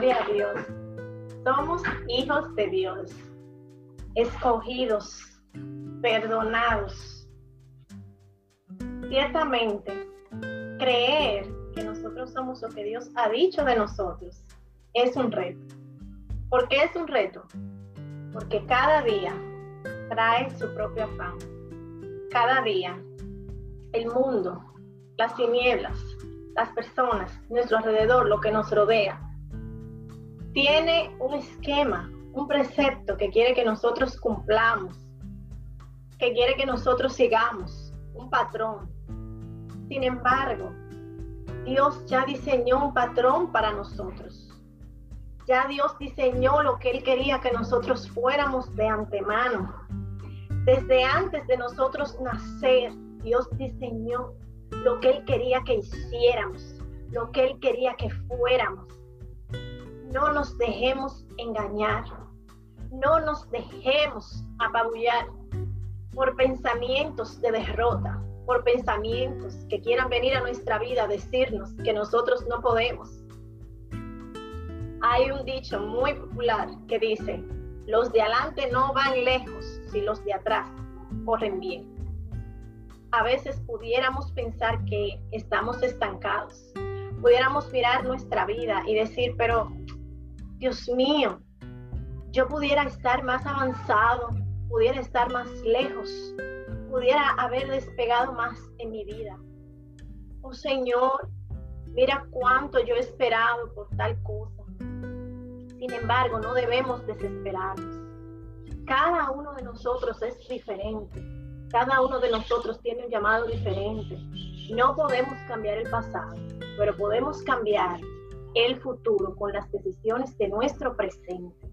Gloria a Dios. Somos hijos de Dios, escogidos, perdonados. Ciertamente, creer que nosotros somos lo que Dios ha dicho de nosotros es un reto. ¿Por qué es un reto? Porque cada día trae su propio afán. Cada día el mundo, las tinieblas, las personas, nuestro alrededor, lo que nos rodea, tiene un esquema, un precepto que quiere que nosotros cumplamos, que quiere que nosotros sigamos, un patrón. Sin embargo, Dios ya diseñó un patrón para nosotros. Ya Dios diseñó lo que Él quería que nosotros fuéramos de antemano. Desde antes de nosotros nacer, Dios diseñó lo que Él quería que hiciéramos, lo que Él quería que fuéramos. No nos dejemos engañar, no nos dejemos apabullar por pensamientos de derrota, por pensamientos que quieran venir a nuestra vida a decirnos que nosotros no podemos. Hay un dicho muy popular que dice, los de adelante no van lejos si los de atrás corren bien a veces pudiéramos pensar que estamos estancados. Pudiéramos mirar nuestra vida y decir, pero Dios mío, yo pudiera estar más avanzado, pudiera estar más lejos, pudiera haber despegado más en mi vida. Oh Señor, mira cuánto yo he esperado por tal cosa. Sin embargo, no debemos desesperarnos. Cada uno de nosotros es diferente cada uno de nosotros tiene un llamado diferente. No podemos cambiar el pasado, pero podemos cambiar el futuro con las decisiones de nuestro presente.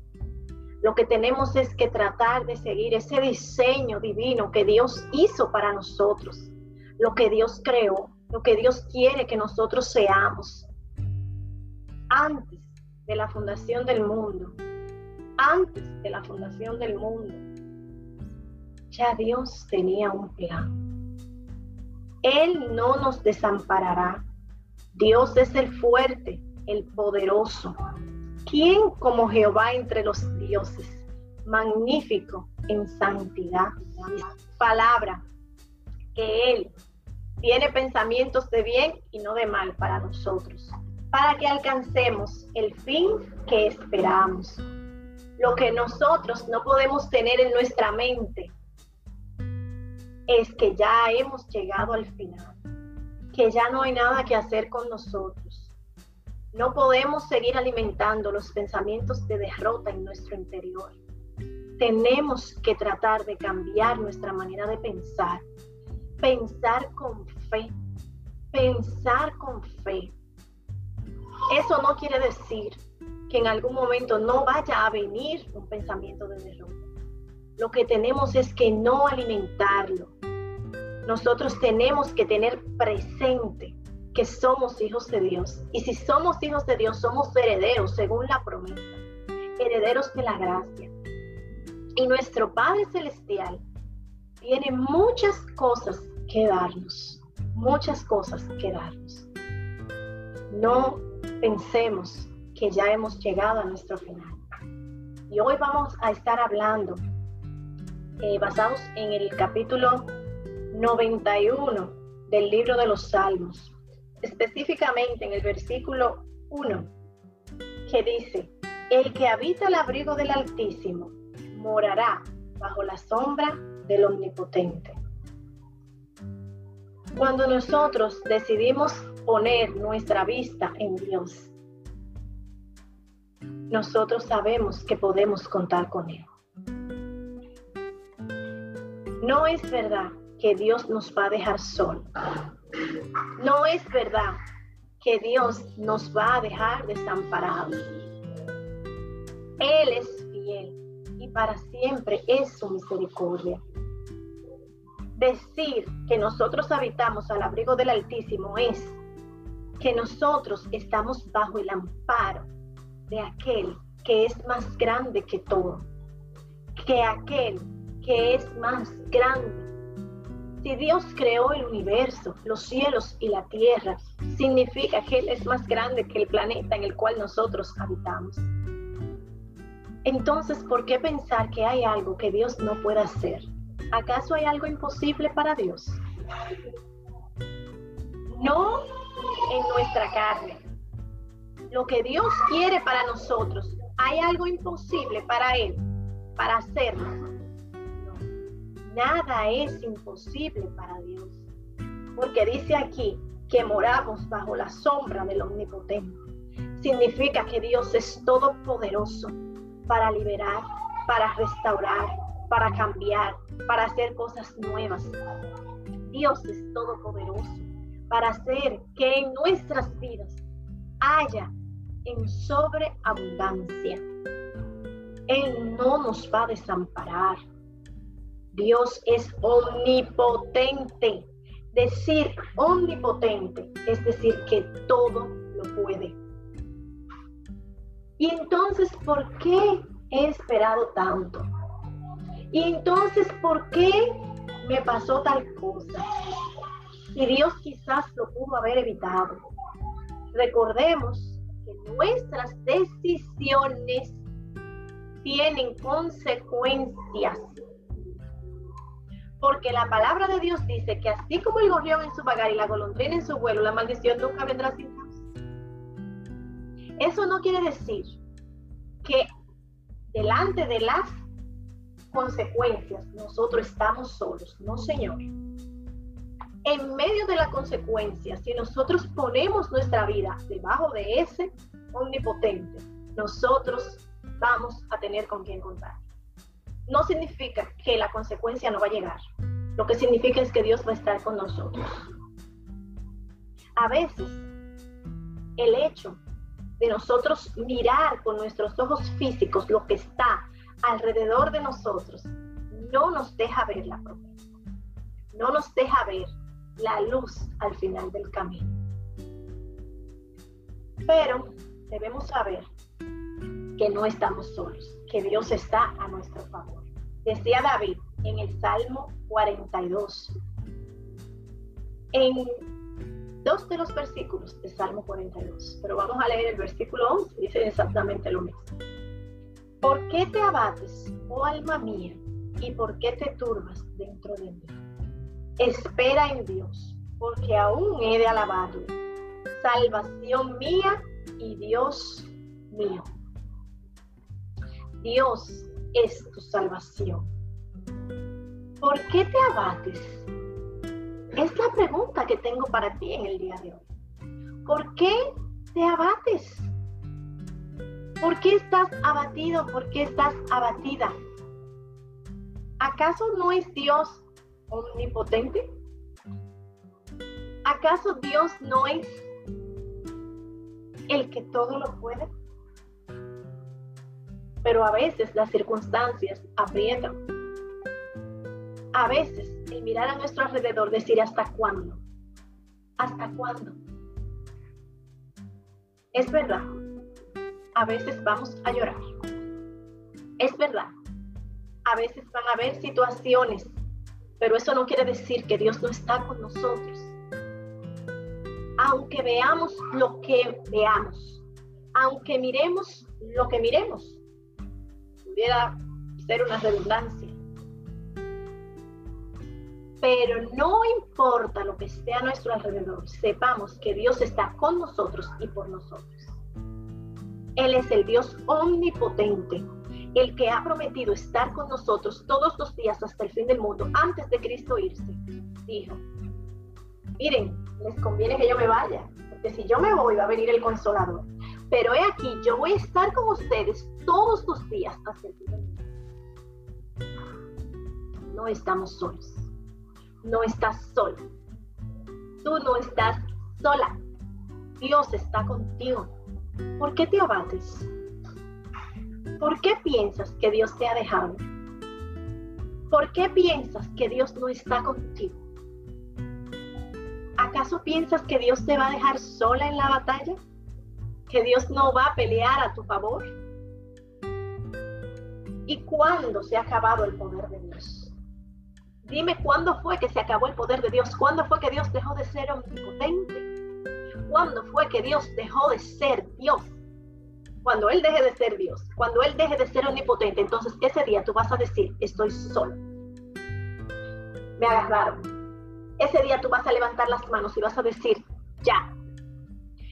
Lo que tenemos es que tratar de seguir ese diseño divino que Dios hizo para nosotros, lo que Dios creó, lo que Dios quiere que nosotros seamos. Antes de la fundación del mundo, antes de la fundación del mundo, ya Dios tenía un plan. Él no nos desamparará. Dios es el fuerte, el poderoso. ¿Quién como Jehová entre los dioses? Magnífico en santidad. Palabra que Él tiene pensamientos de bien y no de mal para nosotros, para que alcancemos el fin que esperamos. Lo que nosotros no podemos tener en nuestra mente, es que ya hemos llegado al final, que ya no hay nada que hacer con nosotros. No podemos seguir alimentando los pensamientos de derrota en nuestro interior. Tenemos que tratar de cambiar nuestra manera de pensar, pensar con fe, pensar con fe. Eso no quiere decir que en algún momento no vaya a venir un pensamiento de derrota. Lo que tenemos es que no alimentarlo, nosotros tenemos que tener presente que somos hijos de Dios. Y si somos hijos de Dios, somos herederos según la promesa, herederos de la gracia. Y nuestro Padre Celestial tiene muchas cosas que darnos, muchas cosas que darnos. No pensemos que ya hemos llegado a nuestro final. Y hoy vamos a estar hablando, eh, basados en el capítulo 91 del libro de los Salmos, específicamente en el versículo 1, que dice, el que habita el abrigo del Altísimo morará bajo la sombra del Omnipotente. Cuando nosotros decidimos poner nuestra vista en Dios, nosotros sabemos que podemos contar con Él. No es verdad que Dios nos va a dejar solo. No es verdad que Dios nos va a dejar desamparados. Él es fiel y para siempre es su misericordia. Decir que nosotros habitamos al abrigo del Altísimo es que nosotros estamos bajo el amparo de aquel que es más grande que todo, que aquel que es más grande Si Dios creó el universo, los cielos y la tierra, significa que Él es más grande que el planeta en el cual nosotros habitamos. Entonces, ¿por qué pensar que hay algo que Dios no pueda hacer? ¿Acaso hay algo imposible para Dios? No en nuestra carne. Lo que Dios quiere para nosotros, ¿hay algo imposible para Él, para hacerlo? Nada es imposible para Dios. Porque dice aquí que moramos bajo la sombra del Omnipotente. Significa que Dios es todopoderoso para liberar, para restaurar, para cambiar, para hacer cosas nuevas. Dios es todopoderoso para hacer que en nuestras vidas haya en sobreabundancia. Él no nos va a desamparar. Dios es omnipotente. Decir omnipotente es decir que todo lo puede. Y entonces, ¿por qué he esperado tanto? Y entonces, ¿por qué me pasó tal cosa? Y Dios quizás lo pudo haber evitado. Recordemos que nuestras decisiones tienen consecuencias porque la palabra de Dios dice que así como el gorrión en su vagar y la golondrina en su vuelo, la maldición nunca vendrá sin causa. Eso no quiere decir que delante de las consecuencias nosotros estamos solos. No, Señor. En medio de la consecuencia, si nosotros ponemos nuestra vida debajo de ese omnipotente, nosotros vamos a tener con quien contar no significa que la consecuencia no va a llegar. Lo que significa es que Dios va a estar con nosotros. A veces, el hecho de nosotros mirar con nuestros ojos físicos lo que está alrededor de nosotros no nos deja ver la promesa. No nos deja ver la luz al final del camino. Pero debemos saber que no estamos solos que Dios está a nuestro favor. Decía David en el Salmo 42, en dos de los versículos del Salmo 42, pero vamos a leer el versículo 11, dice exactamente lo mismo. ¿Por qué te abates, oh alma mía, y por qué te turbas dentro de mí? Espera en Dios, porque aún he de alabarle, salvación mía y Dios mío. Dios es tu salvación. ¿Por qué te abates? Es la pregunta que tengo para ti en el día de hoy. ¿Por qué te abates? ¿Por qué estás abatido? ¿Por qué estás abatida? ¿Acaso no es Dios omnipotente? ¿Acaso Dios no es el que todo lo puede? Pero a veces las circunstancias aprietan. A veces el mirar a nuestro alrededor, decir hasta cuándo, hasta cuándo. Es verdad, a veces vamos a llorar. Es verdad, a veces van a haber situaciones, pero eso no quiere decir que Dios no está con nosotros. Aunque veamos lo que veamos, aunque miremos lo que miremos, ser una redundancia. Pero no importa lo que esté a nuestro alrededor, sepamos que Dios está con nosotros y por nosotros. Él es el Dios omnipotente, el que ha prometido estar con nosotros todos los días hasta el fin del mundo, antes de Cristo irse. Dijo, miren, les conviene que yo me vaya, porque si yo me voy va a venir el consolador. Pero he aquí, yo voy a estar con ustedes todos los días. No estamos solos. No estás solo. Tú no estás sola. Dios está contigo. ¿Por qué te abates? ¿Por qué piensas que Dios te ha dejado? ¿Por qué piensas que Dios no está contigo? ¿Acaso piensas que Dios te va a dejar sola en la batalla? que Dios no va a pelear a tu favor? ¿Y cuándo se ha acabado el poder de Dios? Dime cuándo fue que se acabó el poder de Dios, cuándo fue que Dios dejó de ser omnipotente, cuándo fue que Dios dejó de ser Dios. Cuando Él deje de ser Dios, cuando Él deje de ser omnipotente, entonces ese día tú vas a decir, estoy solo. Me agarraron. Ese día tú vas a levantar las manos y vas a decir, ya.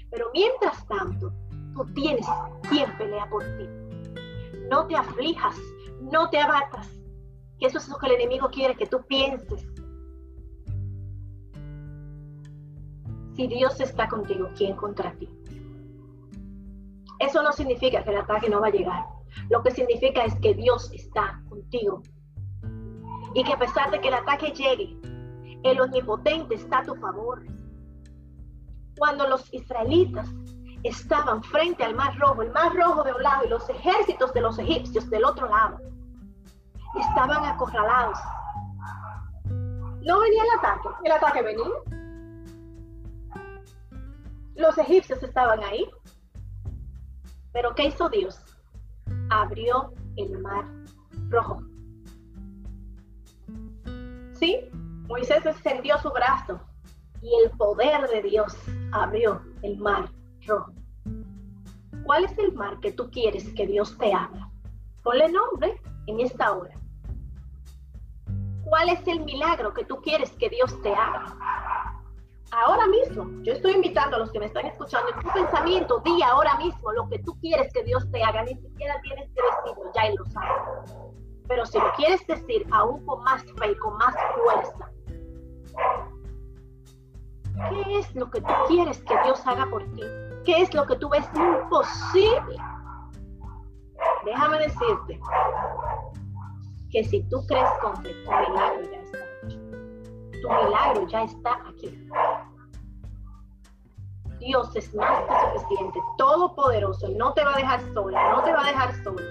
Pero mientras tanto, tú tienes quien pelea por ti. No te aflijas, no te abatas, que eso es lo que el enemigo quiere que tú pienses. Si Dios está contigo, ¿quién contra ti? Eso no significa que el ataque no va a llegar. Lo que significa es que Dios está contigo. Y que a pesar de que el ataque llegue, el omnipotente está a tu favor. Cuando los israelitas estaban frente al mar rojo, el mar rojo de un lado y los ejércitos de los egipcios del otro lado, estaban acorralados. No venía el ataque, el ataque venía. Los egipcios estaban ahí. Pero ¿qué hizo Dios? Abrió el mar rojo. Sí, Moisés extendió su brazo y el poder de Dios abrió el mar ¿Cuál es el mar que tú quieres que Dios te abra? Ponle nombre en esta hora. ¿Cuál es el milagro que tú quieres que Dios te haga? Ahora mismo, yo estoy invitando a los que me están escuchando en tu pensamiento, di ahora mismo lo que tú quieres que Dios te haga. Ni siquiera tienes que decirlo, ya Él lo sabe. Pero si lo quieres decir aún con más fe y con más fuerza, ¿qué es lo que tú quieres que Dios haga por ti? ¿Qué es lo que tú ves imposible? Déjame decirte, que si tú crees con fe, tu milagro ya está hecho. Tu milagro ya está aquí. Dios es más que suficiente, todopoderoso, no te va a dejar sola, no te va a dejar solo.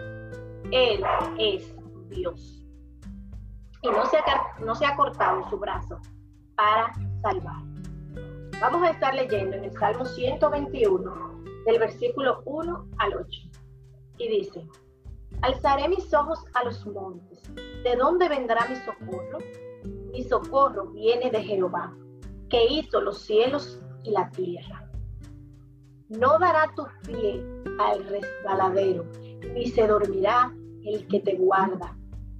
Él es Dios. Y no se ha cortado su brazo para salvar. Vamos a estar leyendo en el Salmo 121, del versículo 1 al 8. Y dice, Alzaré mis ojos a los montes. ¿De dónde vendrá mi socorro? Mi socorro viene de Jehová, que hizo los cielos y la tierra. No dará tu pie al resbaladero, ni se dormirá el que te guarda.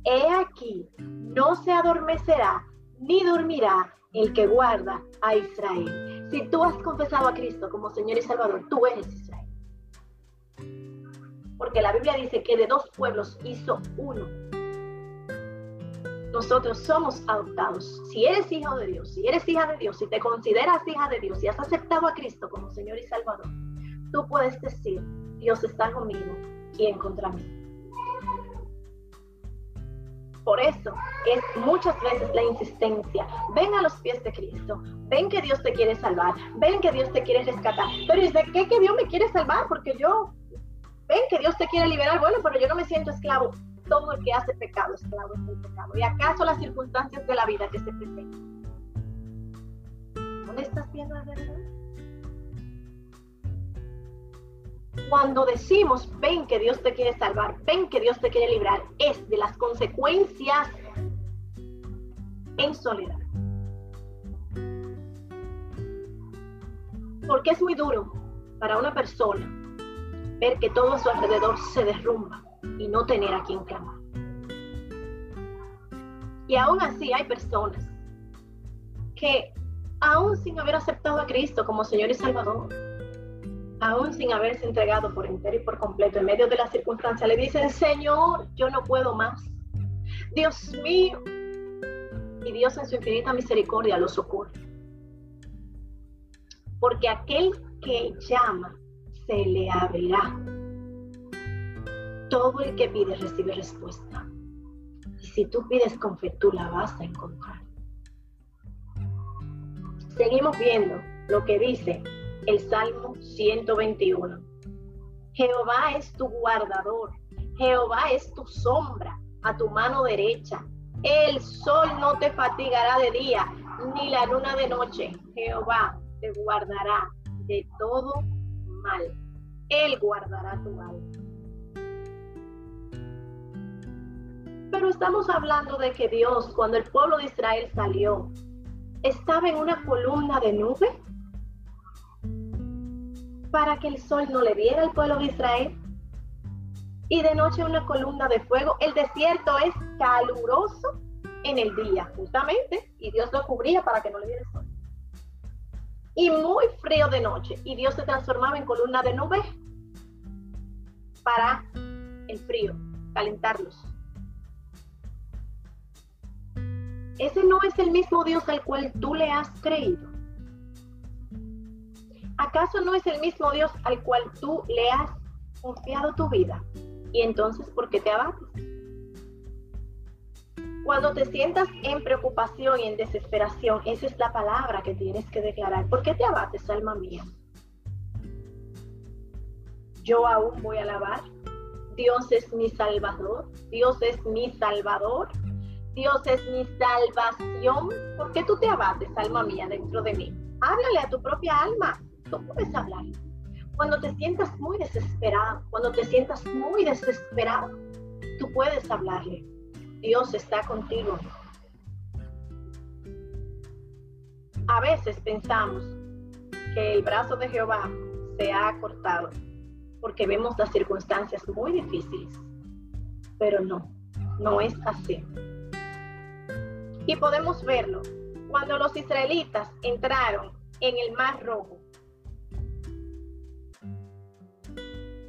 He aquí, no se adormecerá, ni dormirá el que guarda a Israel. Si tú has confesado a Cristo como Señor y Salvador, tú eres Israel porque la Biblia dice que de dos pueblos hizo uno. Nosotros somos adoptados. Si eres hijo de Dios, si eres hija de Dios, si te consideras hija de Dios, y has aceptado a Cristo como Señor y Salvador, tú puedes decir, Dios está conmigo, ¿quién contra mí? Por eso es muchas veces la insistencia. Ven a los pies de Cristo. Ven que Dios te quiere salvar. Ven que Dios te quiere rescatar. Pero ¿y de qué que Dios me quiere salvar? Porque yo ven que Dios te quiere liberar, bueno, pero yo no me siento esclavo. Todo el que hace pecado, esclavo es el pecado. ¿Y acaso las circunstancias de la vida que se presentan? ¿Dónde estás viendo la Cuando decimos, ven que Dios te quiere salvar, ven que Dios te quiere librar, es de las consecuencias en soledad. Porque es muy duro para una persona ver que todo a su alrededor se derrumba y no tener a quien clamar. Y aún así hay personas que aún sin haber aceptado a Cristo como Señor y Salvador, aún sin haberse entregado por entero y por completo en medio de las circunstancias, le dicen, Señor, yo no puedo más. Dios mío. Y Dios en su infinita misericordia los socorre. Porque aquel que llama se le abrirá. Todo el que pide recibe respuesta. Y si tú pides con fe, tú la vas a encontrar. Seguimos viendo lo que dice el Salmo 121. Jehová es tu guardador. Jehová es tu sombra a tu mano derecha. El sol no te fatigará de día, ni la luna de noche. Jehová te guardará de todo mal. Él guardará tu alma. Pero estamos hablando de que Dios, cuando el pueblo de Israel salió, estaba en una columna de nube para que el sol no le viera al pueblo de Israel. Y de noche una columna de fuego. El desierto es caluroso en el día, justamente, y Dios lo cubría para que no le viera el sol. Y muy frío de noche, y Dios se transformaba en columna de nube para el frío, calentarlos. Ese no es el mismo Dios al cual tú le has creído. ¿Acaso no es el mismo Dios al cual tú le has confiado tu vida? Y entonces, ¿por qué te abates? Cuando te sientas en preocupación y en desesperación, esa es la palabra que tienes que declarar. ¿Por qué te abates, alma mía? Yo aún voy a alabar. Dios es mi salvador. Dios es mi salvador. Dios es mi salvación. ¿Por qué tú te abates, alma mía, dentro de mí? Háblale a tu propia alma. Tú puedes hablar. Cuando te sientas muy desesperado, cuando te sientas muy desesperado, tú puedes hablarle. Dios está contigo. A veces pensamos que el brazo de Jehová se ha cortado porque vemos las circunstancias muy difíciles, pero no, no es así. Y podemos verlo cuando los israelitas entraron en el Mar Rojo.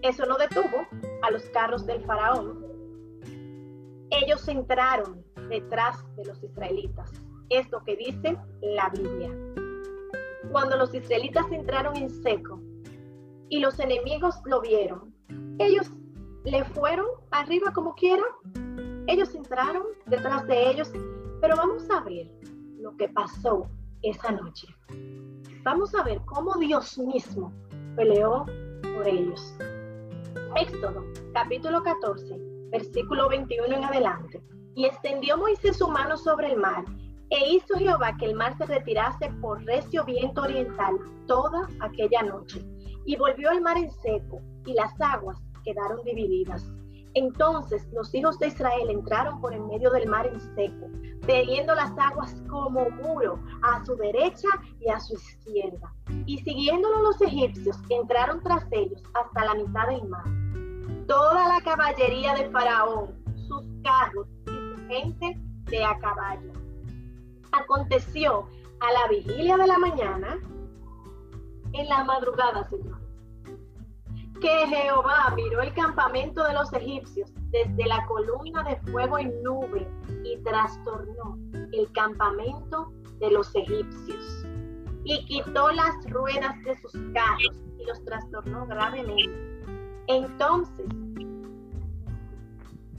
Eso no detuvo a los carros del faraón. Ellos entraron detrás de los israelitas. Es lo que dice la Biblia. Cuando los israelitas entraron en seco y los enemigos lo vieron, ellos le fueron arriba como quieran. Ellos entraron detrás de ellos pero vamos a ver lo que pasó esa noche. Vamos a ver cómo Dios mismo peleó por ellos. Éxodo, capítulo 14, versículo 21 en adelante. Y extendió Moisés su mano sobre el mar, e hizo Jehová que el mar se retirase por recio viento oriental toda aquella noche. Y volvió el mar en seco, y las aguas quedaron divididas. Entonces los hijos de Israel entraron por en medio del mar en seco, teniendo las aguas como muro a su derecha y a su izquierda. Y siguiéndolo los egipcios, entraron tras ellos hasta la mitad del mar. Toda la caballería de Faraón, sus carros y su gente de a caballo. Aconteció a la vigilia de la mañana, en la madrugada, Señor que Jehová miró el campamento de los egipcios desde la columna de fuego y nube y trastornó el campamento de los egipcios y quitó las ruedas de sus carros y los trastornó gravemente. Entonces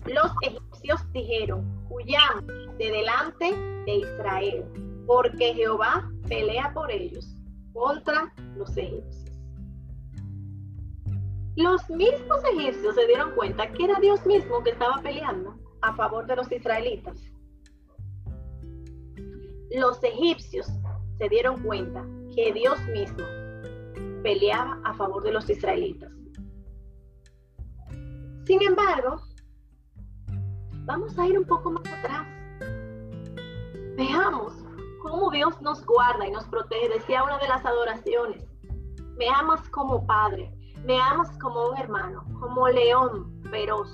los egipcios dijeron, huyamos de delante de Israel, porque Jehová pelea por ellos contra los egipcios. Los mismos egipcios se dieron cuenta que era Dios mismo que estaba peleando a favor de los israelitas. Los egipcios se dieron cuenta que Dios mismo peleaba a favor de los israelitas. Sin embargo, vamos a ir un poco más atrás. Veamos cómo Dios nos guarda y nos protege. Decía una de las adoraciones, me amas como Padre, me amas como un hermano, como león feroz,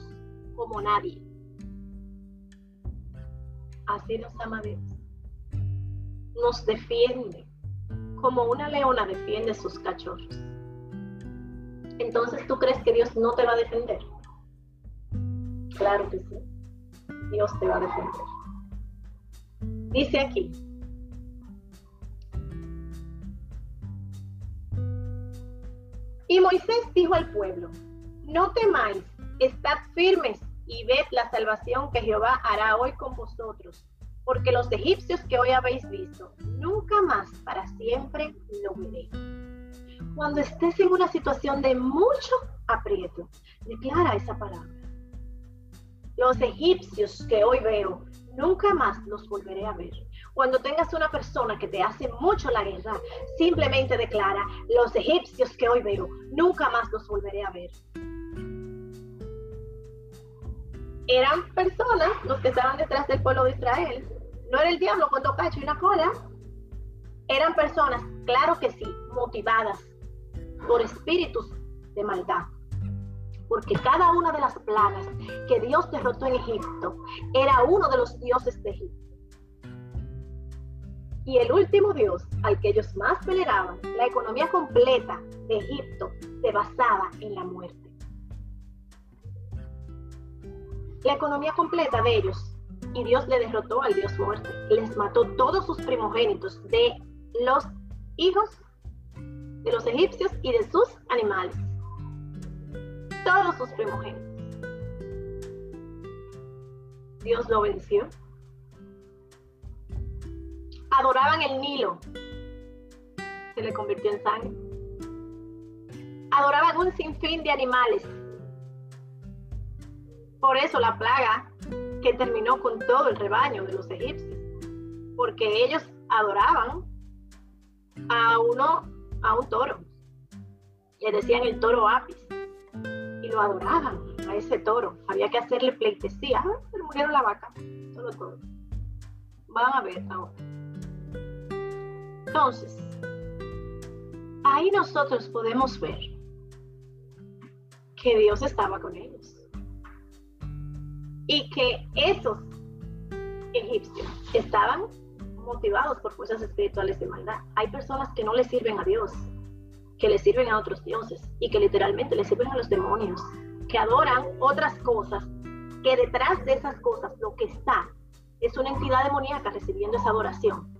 como nadie. Así nos ama Dios. Nos defiende, como una leona defiende sus cachorros. Entonces, ¿tú crees que Dios no te va a defender? Claro que sí. Dios te va a defender. Dice aquí, Y Moisés dijo al pueblo, no temáis, estad firmes y ved la salvación que Jehová hará hoy con vosotros, porque los egipcios que hoy habéis visto, nunca más para siempre lo veré. Cuando estés en una situación de mucho aprieto, declara esa palabra. Los egipcios que hoy veo, nunca más los volveré a ver. Cuando tengas una persona que te hace mucho la guerra, simplemente declara, los egipcios que hoy veo, nunca más los volveré a ver. eran personas los que estaban detrás del pueblo de Israel. No era el diablo con dos y una cola. Eran personas, claro que sí, motivadas por espíritus de maldad. Porque cada una de las plagas que Dios derrotó en Egipto era uno de los dioses de Egipto. Y el último dios al que ellos más veneraban, la economía completa de Egipto se basaba en la muerte. La economía completa de ellos, y Dios le derrotó al dios muerte, les mató todos sus primogénitos de los hijos de los egipcios y de sus animales. Todos sus primogénitos. Dios lo venció adoraban el Nilo, se le convirtió en sangre. Adoraban un sinfín de animales. Por eso la plaga que terminó con todo el rebaño de los egipcios, porque ellos adoraban a uno, a un toro. Le decían el toro apis lo adoraban a ese toro. Había que hacerle pleitesía. Ah, se murieron la vaca, solo todo. Van a ver ahora. Entonces, ahí nosotros podemos ver que Dios estaba con ellos. Y que esos egipcios estaban motivados por fuerzas espirituales de maldad. Hay personas que no le sirven a Dios, que le sirven a otros dioses y que literalmente le sirven a los demonios, que adoran otras cosas, que detrás de esas cosas lo que está es una entidad demoníaca recibiendo esa adoración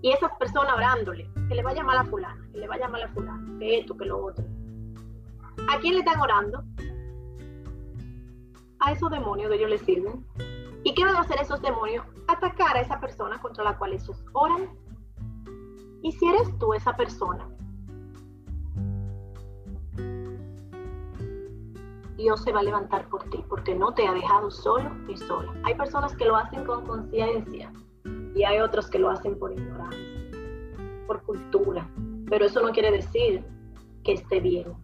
y esas personas orándole, que le vaya mal a fulana, que le vaya mal a fulana, que esto, que lo otro. ¿A quién le están orando? A esos demonios que ellos les sirven. ¿Y qué van a hacer esos demonios? Atacar a esa persona contra la cual ellos oran. Y si eres tú esa persona, Dios se va a levantar por ti porque no te ha dejado solo y sola. Hay personas que lo hacen con conciencia, y hay otros que lo hacen por ignorancia, por cultura, pero eso no quiere decir que esté bien.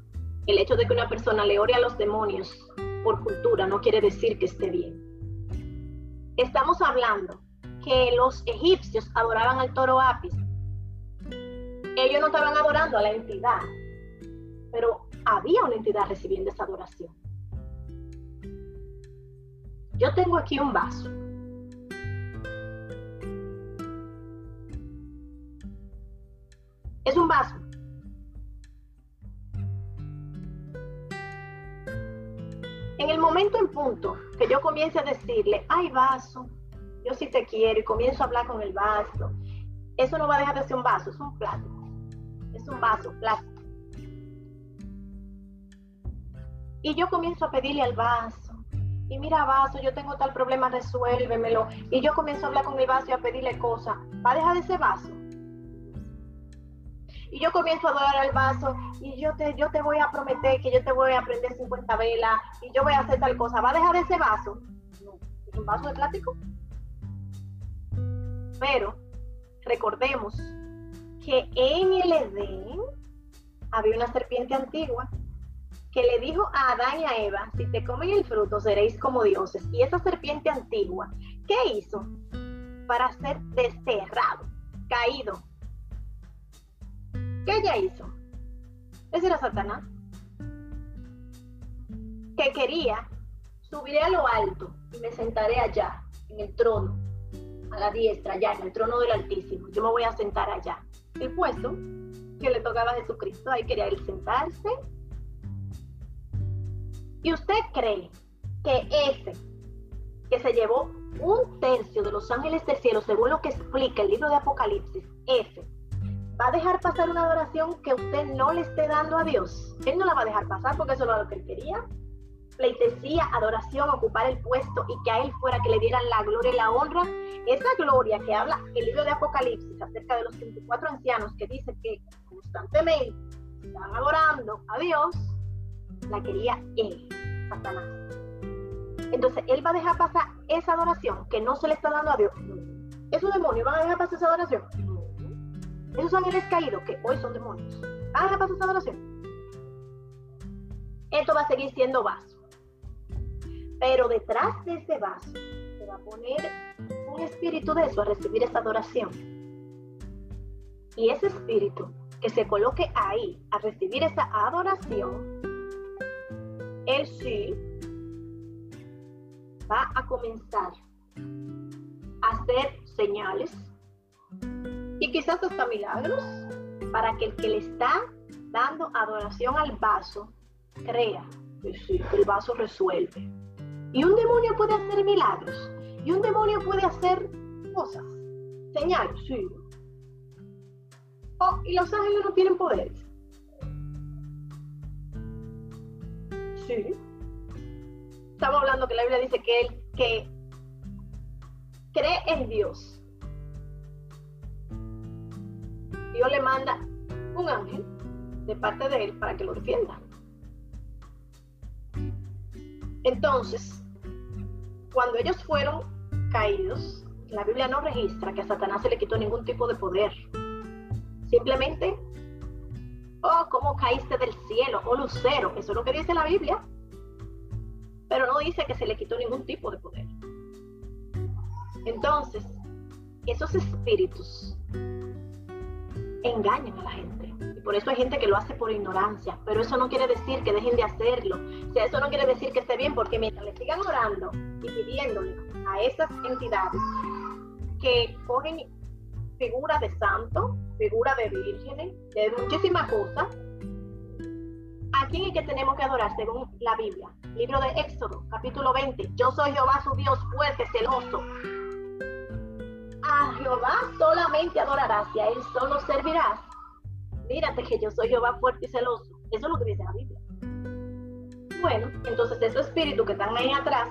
El hecho de que una persona le ore a los demonios por cultura no quiere decir que esté bien. Estamos hablando que los egipcios adoraban al toro Apis. Ellos no estaban adorando a la entidad, pero había una entidad recibiendo esa adoración. Yo tengo aquí un vaso Es un vaso. En el momento en punto que yo comience a decirle, ay vaso, yo sí te quiero y comienzo a hablar con el vaso, eso no va a dejar de ser un vaso, es un plástico. Es un vaso plástico. Y yo comienzo a pedirle al vaso, y mira vaso, yo tengo tal problema, resuélvemelo. Y yo comienzo a hablar con mi vaso y a pedirle cosas. ¿Va a dejar de ser vaso? y yo comienzo a adorar al vaso y yo te, yo te voy a prometer que yo te voy a prender 50 velas y yo voy a hacer tal cosa, ¿va a dejar ese vaso? No, es un vaso de plástico. Pero recordemos que en el Edén había una serpiente antigua que le dijo a Adán y a Eva, si te comen el fruto seréis como dioses. Y esa serpiente antigua, ¿qué hizo? Para ser desterrado, caído, ¿Qué ella hizo? Ese era Satanás. Que quería, subiré a lo alto y me sentaré allá, en el trono, a la diestra, allá, en el trono del Altísimo. Yo me voy a sentar allá. El puesto que le tocaba a Jesucristo, ahí quería él sentarse. ¿Y usted cree que ese que se llevó un tercio de los ángeles del cielo, según lo que explica el libro de Apocalipsis, ese ¿Va a dejar pasar una adoración que usted no le esté dando a Dios? Él no la va a dejar pasar porque eso era lo que él quería. Pleitesía, adoración, ocupar el puesto y que a él fuera que le dieran la gloria y la honra. Esa gloria que habla el libro de Apocalipsis acerca de los 24 ancianos que dice que constantemente están adorando a Dios, la quería él, Satanás. Entonces, él va a dejar pasar esa adoración que no se le está dando a Dios. ¿Esos demonios van a dejar pasar esa adoración? Esos ángeles caídos, que hoy son demonios, ¿van a pasar esta adoración? Esto va a seguir siendo vaso. Pero detrás de ese vaso se va a poner un espíritu de eso a recibir esa adoración. Y ese espíritu que se coloque ahí a recibir esa adoración, él sí va a comenzar a hacer señales y quizás hasta milagros para que el que le está dando adoración al vaso crea que sí, el vaso resuelve. Y un demonio puede hacer milagros. Y un demonio puede hacer cosas. Señales, sí. Oh, y los ángeles no tienen poderes. Sí. Estamos hablando que la Biblia dice que él que cree en Dios. Dios le manda un ángel de parte de él para que lo defienda. Entonces, cuando ellos fueron caídos, la Biblia no registra que a Satanás se le quitó ningún tipo de poder. Simplemente, oh, ¿cómo caíste del cielo? Oh, lucero. Eso es lo que dice la Biblia. Pero no dice que se le quitó ningún tipo de poder. Entonces, esos espíritus engañan a la gente. Y por eso hay gente que lo hace por ignorancia. Pero eso no quiere decir que dejen de hacerlo. O sea, eso no quiere decir que esté bien, porque mientras le sigan orando y pidiéndole a esas entidades que cogen figura de santo, figura de vírgenes, de muchísimas cosas, ¿a quién es que tenemos que adorar según la Biblia? Libro de Éxodo, capítulo 20. Yo soy Jehová su Dios fuerte, celoso. A Jehová solamente adorarás y a Él solo servirás. Mírate que yo soy Jehová fuerte y celoso. Eso es lo que dice la Biblia. Bueno, entonces ese espíritu que están ahí atrás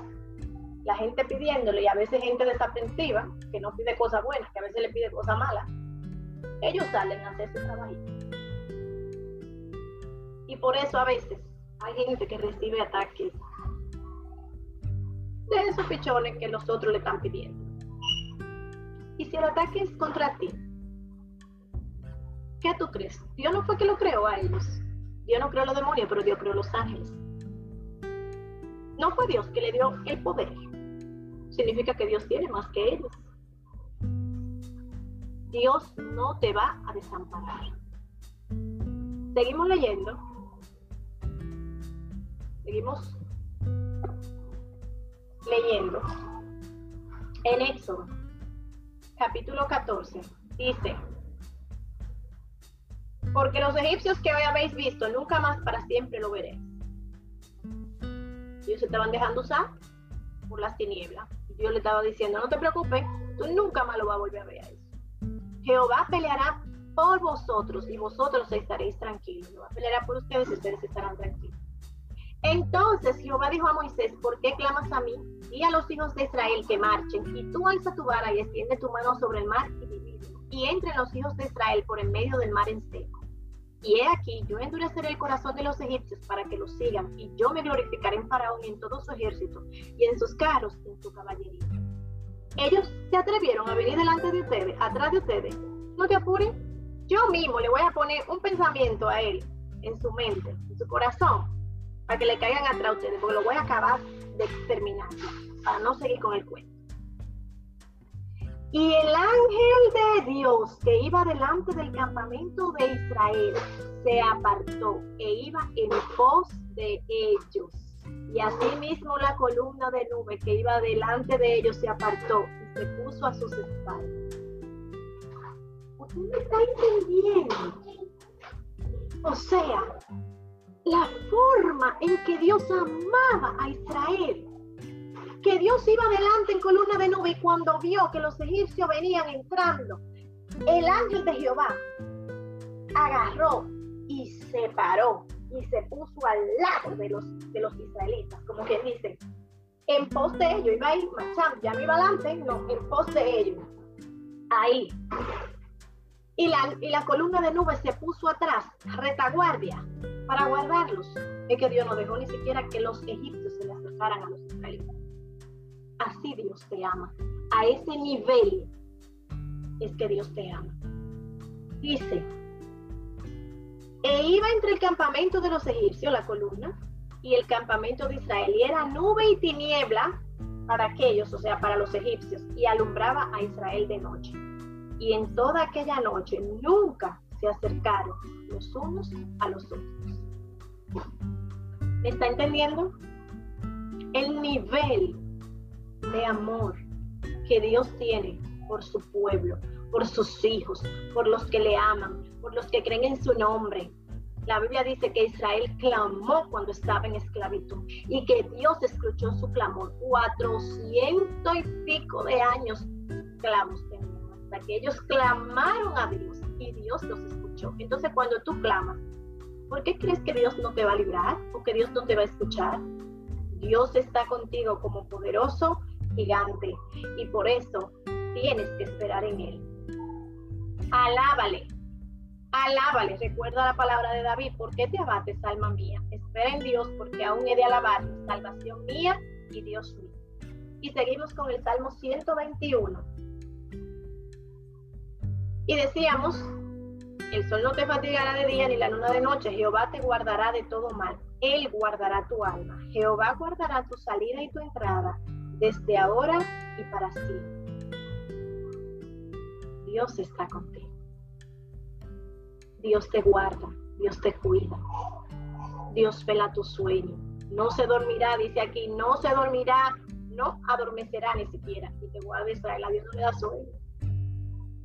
la gente pidiéndole y a veces gente desaprensiva, que no pide cosas buenas, que a veces le pide cosas malas, ellos salen a hacer su trabajo. Y por eso a veces hay gente que recibe ataques de esos pichones que los otros le están pidiendo. Y si el ataque es contra ti, ¿qué tú crees? Dios no fue que lo creó a ellos. Dios no creó los demonios, pero Dios creó los ángeles. No fue Dios que le dio el poder significa que Dios tiene más que ellos. Dios no te va a desamparar. Seguimos leyendo. Seguimos leyendo. En Éxodo, capítulo 14, dice, porque los egipcios que hoy habéis visto, nunca más para siempre lo veréis. Ellos se estaban dejando usar por las tinieblas. Dios le estaba diciendo, no te preocupes, tú nunca más lo vas a volver a ver a. Jehová peleará por vosotros y vosotros estaréis tranquilos. Jehová peleará por ustedes y ustedes estarán tranquilos. Entonces Jehová dijo a Moisés, ¿por qué clamas a mí? Y a los hijos de Israel que marchen, y tú alza tu vara y extiende tu mano sobre el mar y divídelo. Y entre los hijos de Israel por en medio del mar en seco. Y he aquí, yo endureceré el corazón de los egipcios para que los sigan, y yo me glorificaré en Faraón y en todo su ejército, y en sus carros y en su caballería. Ellos se atrevieron a venir delante de ustedes, atrás de ustedes. No te apuren, yo mismo le voy a poner un pensamiento a él, en su mente, en su corazón, para que le caigan atrás de ustedes, porque lo voy a acabar de exterminar, para no seguir con el cuento. Y el ángel de Dios que iba delante del campamento de Israel se apartó e iba en pos de ellos. Y asimismo la columna de nube que iba delante de ellos se apartó y se puso a sus espaldas. ¿Usted me está entendiendo? O sea, la forma en que Dios amaba a Israel que Dios iba adelante en columna de nube y cuando vio que los egipcios venían entrando, el ángel de Jehová agarró y se paró y se puso al lado de los, de los israelitas, como quien dice, en pos de ellos, iba a ir marchando, ya no iba adelante, no, en pos de ellos, ahí. Y la, y la columna de nube se puso atrás, retaguardia, para guardarlos. Es que Dios no dejó ni siquiera que los egipcios se le acercaran a los israelitas. Así Dios te ama. A ese nivel es que Dios te ama. Dice, e iba entre el campamento de los egipcios, la columna, y el campamento de Israel. Y era nube y tiniebla para aquellos, o sea, para los egipcios, y alumbraba a Israel de noche. Y en toda aquella noche nunca se acercaron los unos a los otros. ¿Me está entendiendo? El nivel de amor que Dios tiene por su pueblo, por sus hijos, por los que le aman, por los que creen en su nombre. La Biblia dice que Israel clamó cuando estaba en esclavitud y que Dios escuchó su clamor. Cuatrocientos y pico de años clavos tenían hasta que ellos clamaron a Dios y Dios los escuchó. Entonces cuando tú clamas, ¿por qué crees que Dios no te va a librar o que Dios no te va a escuchar? Dios está contigo como poderoso gigante y por eso tienes que esperar en Él. Alábale, alábale. Recuerda la palabra de David. ¿Por qué te abates, alma mía? Espera en Dios porque aún he de alabar, salvación mía y Dios mío. Y seguimos con el Salmo 121. Y decíamos, el sol no te fatigará de día ni la luna de noche, Jehová te guardará de todo mal. Él guardará tu alma. Jehová guardará tu salida y tu entrada desde ahora y para siempre. Dios está contigo. Dios te guarda, Dios te cuida. Dios vela tu sueño. No se dormirá, dice aquí, no se dormirá, no adormecerá ni siquiera. Y te guarda Israel, a Dios no le da sueño.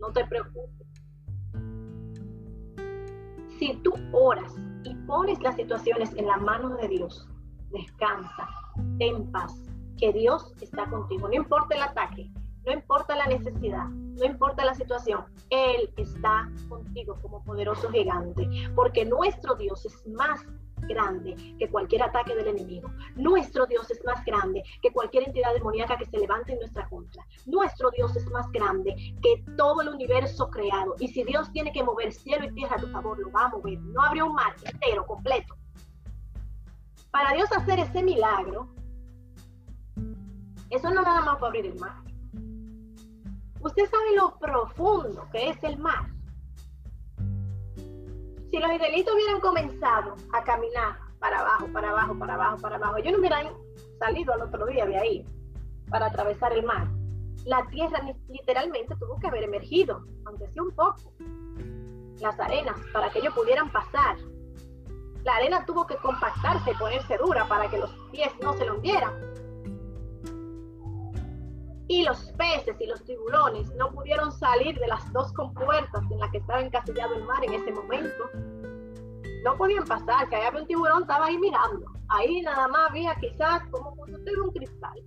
No te preocupes. Si tú oras y pones las situaciones en la mano de Dios, descansa, ten paz, que Dios está contigo. No importa el ataque, no importa la necesidad, no importa la situación, Él está contigo como poderoso gigante, porque nuestro Dios es más grande que cualquier ataque del enemigo. Nuestro Dios es más grande que cualquier entidad demoníaca que se levante en nuestra contra. Nuestro Dios es más grande que todo el universo creado. Y si Dios tiene que mover cielo y tierra a tu favor, lo va a mover. No habría un mar entero, completo. Para Dios hacer ese milagro, eso no nada más para abrir el mar. Usted sabe lo profundo que es el mar. Si los israelitas hubieran comenzado a caminar para abajo, para abajo, para abajo, para abajo, ellos no hubieran salido al otro día de ahí para atravesar el mar. La tierra literalmente tuvo que haber emergido, aunque sea un poco, las arenas para que ellos pudieran pasar. La arena tuvo que compactarse y ponerse dura para que los pies no se lo hundieran y los peces y los tiburones no pudieron salir de las dos compuertas en las que estaba encasillado el mar en ese momento. No podían pasar, que había un tiburón, estaba ahí mirando. Ahí nada más había quizás como cuando usted un cristal.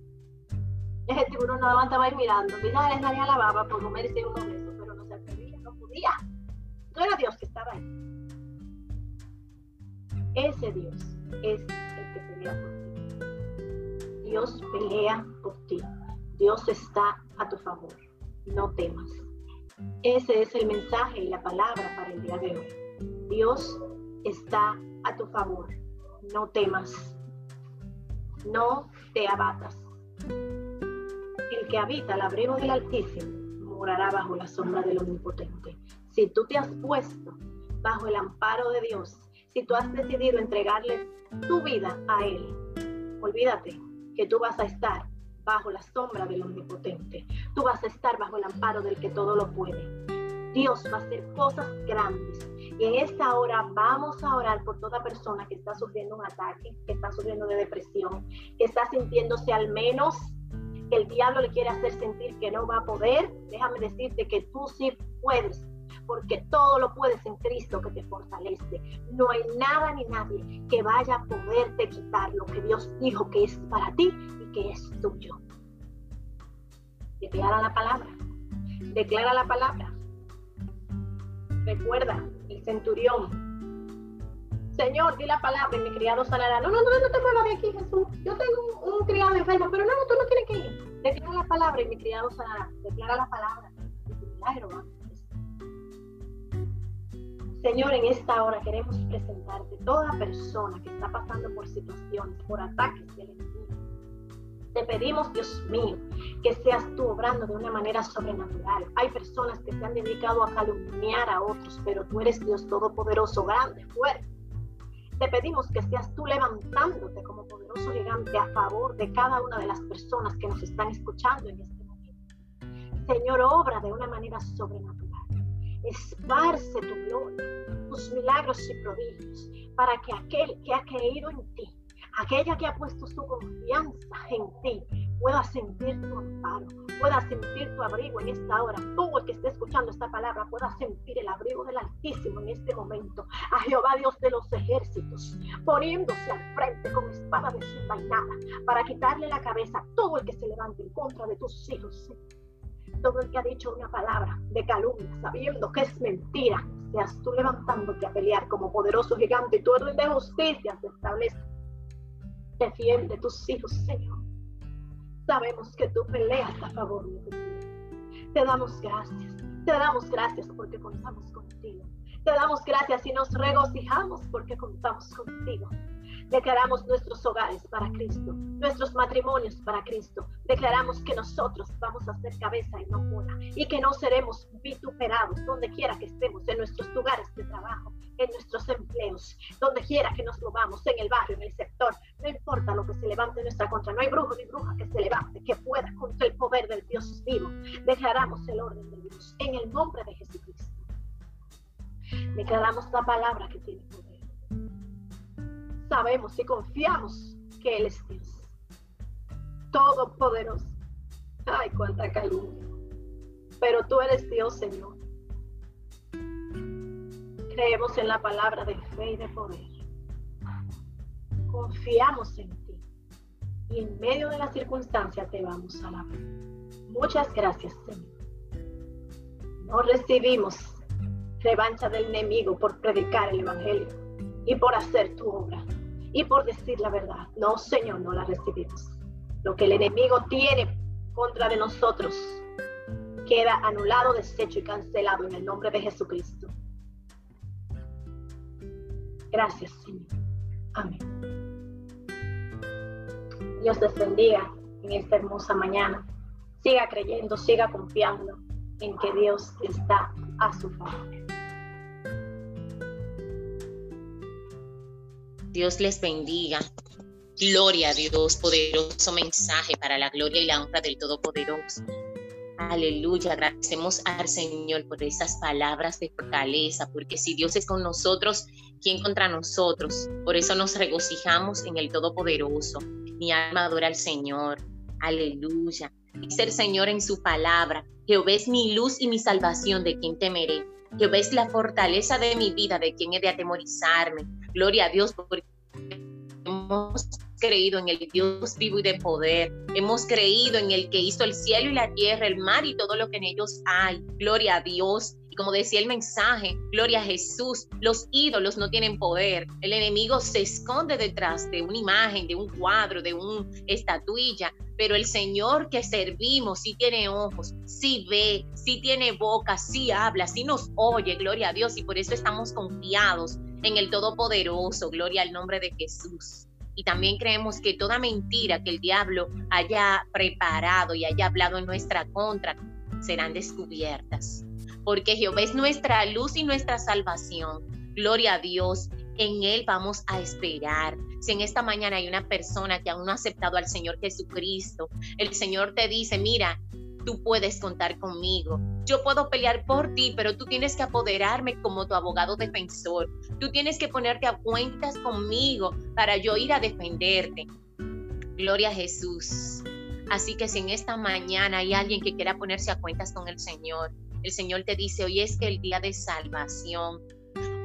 Ese tiburón nada más estaba ahí mirando. Quizás les daría la baba por comerse uno de esos, pero no se atrevía, no podía. No era Dios que estaba ahí. Ese Dios es el que pelea por ti. Dios pelea por ti. Dios está a tu favor. No temas. Ese es el mensaje y la palabra para el día de hoy. Dios está a tu favor. No temas. No te abatas. El que habita al abrigo del Altísimo morará bajo la sombra del Omnipotente. Si tú te has puesto bajo el amparo de Dios, si tú has decidido entregarle tu vida a Él, olvídate que tú vas a estar bajo la sombra del Omnipotente. Tú vas a estar bajo el amparo del que todo lo puede. Dios va a hacer cosas grandes. Y en esta hora vamos a orar por toda persona que está sufriendo un ataque, que está sufriendo de depresión, que está sintiéndose al menos que el diablo le quiere hacer sentir que no va a poder. Déjame decirte que tú sí puedes porque todo lo puedes en Cristo que te fortalece. No hay nada ni nadie que vaya a poderte quitar lo que Dios dijo que es para ti y que es tuyo. Declara la palabra. Declara la palabra. Recuerda, el centurión. Señor, di la palabra y mi criado sanará. No, no, no, no te muevas de aquí, Jesús. Yo tengo un, criado enfermo, pero no, no, tú no tienes que ir. Declara la palabra y mi criado sanará. Declara la palabra. Y tu milagro Señor, en esta hora queremos presentarte toda persona que está pasando por situaciones, por ataques del enemigo. Te pedimos, Dios mío, que seas tú obrando de una manera sobrenatural. Hay personas que se han dedicado a calumniar a otros, pero tú eres Dios Todopoderoso, grande, fuerte. Te pedimos que seas tú levantándote como poderoso gigante a favor de cada una de las personas que nos están escuchando en este momento. Señor, obra de una manera sobrenatural. Esparce tu gloria, tus milagros y prodigios, para que aquel que ha creído en ti, aquella que ha puesto su confianza en ti, pueda sentir tu amparo, pueda sentir tu abrigo en esta hora. Todo el que esté escuchando esta palabra pueda sentir el abrigo del Altísimo en este momento. A Jehová Dios de los ejércitos, poniéndose al frente con espada desenvainada para quitarle la cabeza a todo el que se levante en contra de tus hijos. Todo el que ha dicho una palabra de calumnia, sabiendo que es mentira, seas tú levantándote a pelear como poderoso gigante y tu orden de justicia se establece. Defiende tus hijos, Señor Sabemos que tú peleas a favor de ti. Te damos gracias. Te damos gracias porque contamos contigo. Te damos gracias y nos regocijamos porque contamos contigo. Declaramos nuestros hogares para Cristo, nuestros matrimonios para Cristo. Declaramos que nosotros vamos a ser cabeza y no cola y que no seremos vituperados donde quiera que estemos, en nuestros lugares de trabajo, en nuestros empleos, donde quiera que nos movamos, en el barrio, en el sector. No importa lo que se levante en nuestra contra, no hay brujo ni bruja que se levante, que pueda contra el poder del Dios vivo. Declaramos el orden de Dios en el nombre de Jesucristo. Declaramos la palabra que tiene poder sabemos y confiamos que Él es Dios. Todopoderoso. Ay, cuánta calumnia. Pero tú eres Dios, Señor. Creemos en la palabra de fe y de poder. Confiamos en ti. Y en medio de la circunstancia te vamos a alabar. Muchas gracias, Señor. No recibimos revancha del enemigo por predicar el Evangelio y por hacer tu obra y por decir la verdad. No, Señor, no la recibimos. Lo que el enemigo tiene contra de nosotros queda anulado, deshecho y cancelado en el nombre de Jesucristo. Gracias, Señor. Amén. Dios les bendiga en esta hermosa mañana. Siga creyendo, siga confiando en que Dios está a su favor. Dios les bendiga. Gloria a Dios, poderoso mensaje para la gloria y la honra del Todopoderoso. Aleluya, agradecemos al Señor por esas palabras de fortaleza, porque si Dios es con nosotros, ¿quién contra nosotros? Por eso nos regocijamos en el Todopoderoso. Mi alma adora al Señor. Aleluya. Dice el Señor en su palabra, Jehová es mi luz y mi salvación, de quien temeré. Jehová es la fortaleza de mi vida, de quien he de atemorizarme. Gloria a Dios porque hemos creído en el Dios vivo y de poder. Hemos creído en el que hizo el cielo y la tierra, el mar y todo lo que en ellos hay. Gloria a Dios. Y como decía el mensaje, gloria a Jesús, los ídolos no tienen poder. El enemigo se esconde detrás de una imagen, de un cuadro, de una estatuilla, pero el Señor que servimos sí tiene ojos, sí ve, sí tiene boca, sí habla, sí nos oye, gloria a Dios, y por eso estamos confiados en el Todopoderoso, gloria al nombre de Jesús. Y también creemos que toda mentira que el diablo haya preparado y haya hablado en nuestra contra serán descubiertas. Porque Jehová es nuestra luz y nuestra salvación. Gloria a Dios. En Él vamos a esperar. Si en esta mañana hay una persona que aún no ha aceptado al Señor Jesucristo, el Señor te dice, mira, tú puedes contar conmigo. Yo puedo pelear por ti, pero tú tienes que apoderarme como tu abogado defensor. Tú tienes que ponerte a cuentas conmigo para yo ir a defenderte. Gloria a Jesús. Así que si en esta mañana hay alguien que quiera ponerse a cuentas con el Señor, el Señor te dice, hoy es el día de salvación.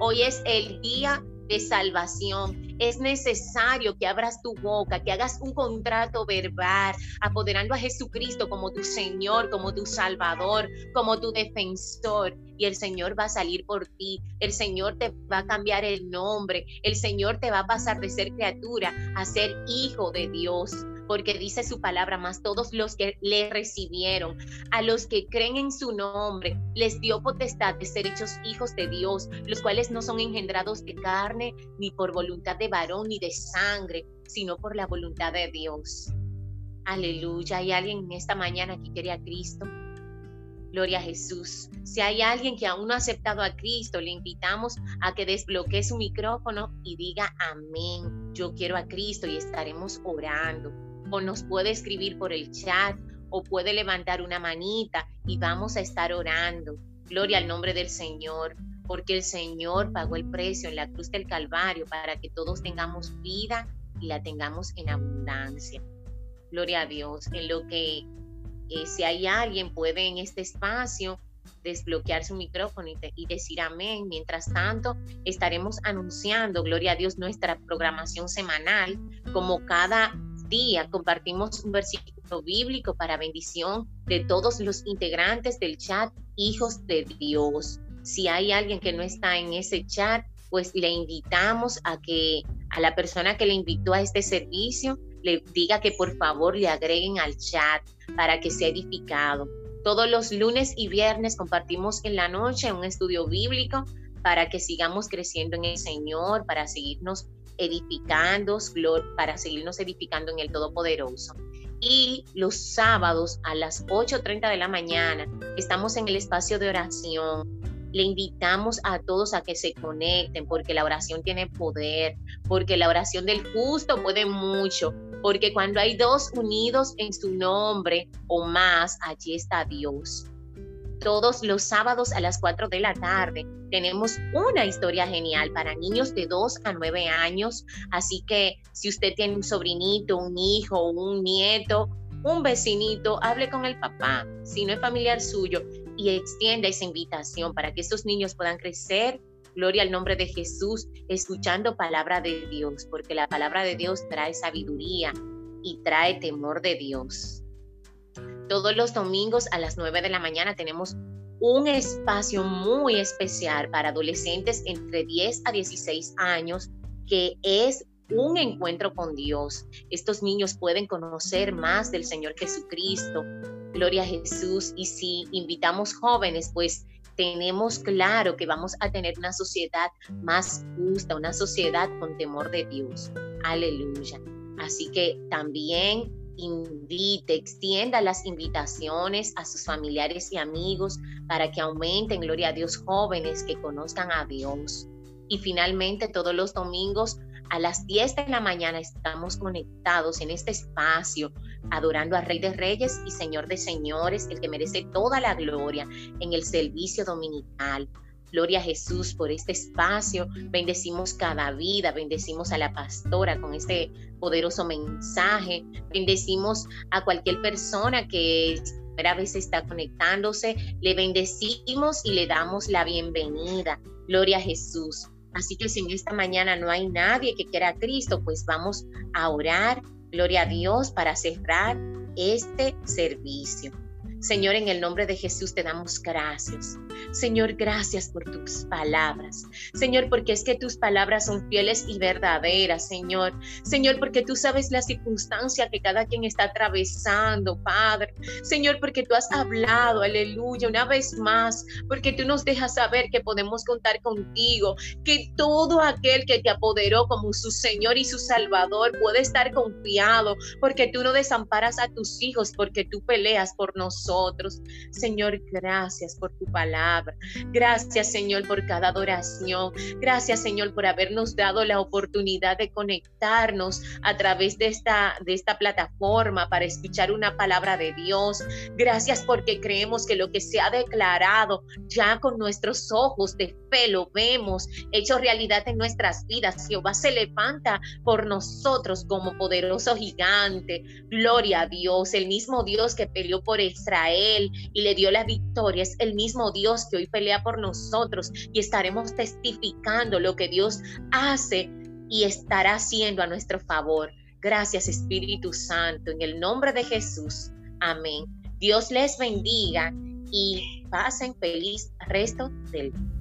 Hoy es el día de salvación. Es necesario que abras tu boca, que hagas un contrato verbal, apoderando a Jesucristo como tu Señor, como tu Salvador, como tu defensor. Y el Señor va a salir por ti. El Señor te va a cambiar el nombre. El Señor te va a pasar de ser criatura a ser hijo de Dios porque dice su palabra, más todos los que le recibieron, a los que creen en su nombre, les dio potestad de ser hechos hijos de Dios, los cuales no son engendrados de carne, ni por voluntad de varón, ni de sangre, sino por la voluntad de Dios. Aleluya. ¿Hay alguien en esta mañana que quiere a Cristo? Gloria a Jesús. Si hay alguien que aún no ha aceptado a Cristo, le invitamos a que desbloquee su micrófono y diga amén. Yo quiero a Cristo y estaremos orando. O nos puede escribir por el chat o puede levantar una manita y vamos a estar orando. Gloria al nombre del Señor, porque el Señor pagó el precio en la cruz del Calvario para que todos tengamos vida y la tengamos en abundancia. Gloria a Dios. En lo que eh, si hay alguien puede en este espacio desbloquear su micrófono y, y, decir amén. Mientras tanto, estaremos anunciando, gloria a Dios, nuestra programación semanal. Como cada día compartimos un versículo bíblico para bendición de todos los integrantes del chat, hijos de Dios. Si hay alguien que no está en ese chat, pues le invitamos a que a la persona que le invitó a este servicio le diga que por favor le agreguen al chat para que sea edificado. Todos los lunes y viernes compartimos en la noche un estudio bíblico para que sigamos creciendo en el Señor, para seguirnos edificando, para seguirnos edificando en el Todopoderoso. Y los sábados a las 8.30 de la mañana estamos en el espacio de oración le invitamos a todos a que se conecten porque la oración tiene poder, porque la oración del justo puede mucho, porque cuando hay dos unidos en su nombre o más, allí está Dios. Todos los sábados a las 4 de la tarde tenemos una historia genial para niños de 2 a 9 años, así que si usted tiene un sobrinito, un hijo, un nieto, un vecinito, hable con el papá, si no es familiar suyo, y extienda esa invitación para que estos niños puedan crecer. Gloria al nombre de Jesús, escuchando palabra de Dios, porque la palabra de Dios trae sabiduría y trae temor de Dios. Todos los domingos a las 9 de la mañana tenemos un espacio muy especial para adolescentes entre 10 a 16 años que es un encuentro con Dios. Estos niños pueden conocer más del Señor Jesucristo. Gloria a Jesús. Y si invitamos jóvenes, pues tenemos claro que vamos a tener una sociedad más justa, una sociedad con temor de Dios. Aleluya. Así que también invite, extienda las invitaciones a sus familiares y amigos para que aumenten, gloria a Dios, jóvenes que conozcan a Dios. Y finalmente, todos los domingos a las 10 de la mañana estamos conectados en este espacio, adorando a Rey de Reyes y Señor de Señores, el que merece toda la gloria en el servicio dominical. Gloria a Jesús por este espacio. Bendecimos cada vida, bendecimos a la pastora con este poderoso mensaje. Bendecimos a cualquier persona que primera vez está conectándose. Le bendecimos y le damos la bienvenida. Gloria a Jesús. Así que si en esta mañana no hay nadie que quiera a Cristo, pues vamos a orar, gloria a Dios, para cerrar este servicio. Señor, en el nombre de Jesús te damos gracias. Señor, gracias por tus palabras. Señor, porque es que tus palabras son fieles y verdaderas, Señor. Señor, porque tú sabes la circunstancia que cada quien está atravesando, Padre. Señor, porque tú has hablado, aleluya, una vez más, porque tú nos dejas saber que podemos contar contigo, que todo aquel que te apoderó como su Señor y su Salvador puede estar confiado, porque tú no desamparas a tus hijos, porque tú peleas por nosotros. Señor, gracias por tu palabra. Gracias, Señor, por cada adoración. Gracias, Señor, por habernos dado la oportunidad de conectarnos a través de esta, de esta plataforma para escuchar una palabra de Dios. Gracias porque creemos que lo que se ha declarado ya con nuestros ojos de fe lo vemos hecho realidad en nuestras vidas. Jehová se levanta por nosotros como poderoso gigante. Gloria a Dios, el mismo Dios que peleó por Israel y le dio la victoria, es el mismo Que hoy pelea por nosotros y estaremos testificando lo que Dios hace y estará haciendo a nuestro favor. Gracias Espíritu Santo, en el nombre de Jesús. Amén. Dios les bendiga y pasen feliz resto del día.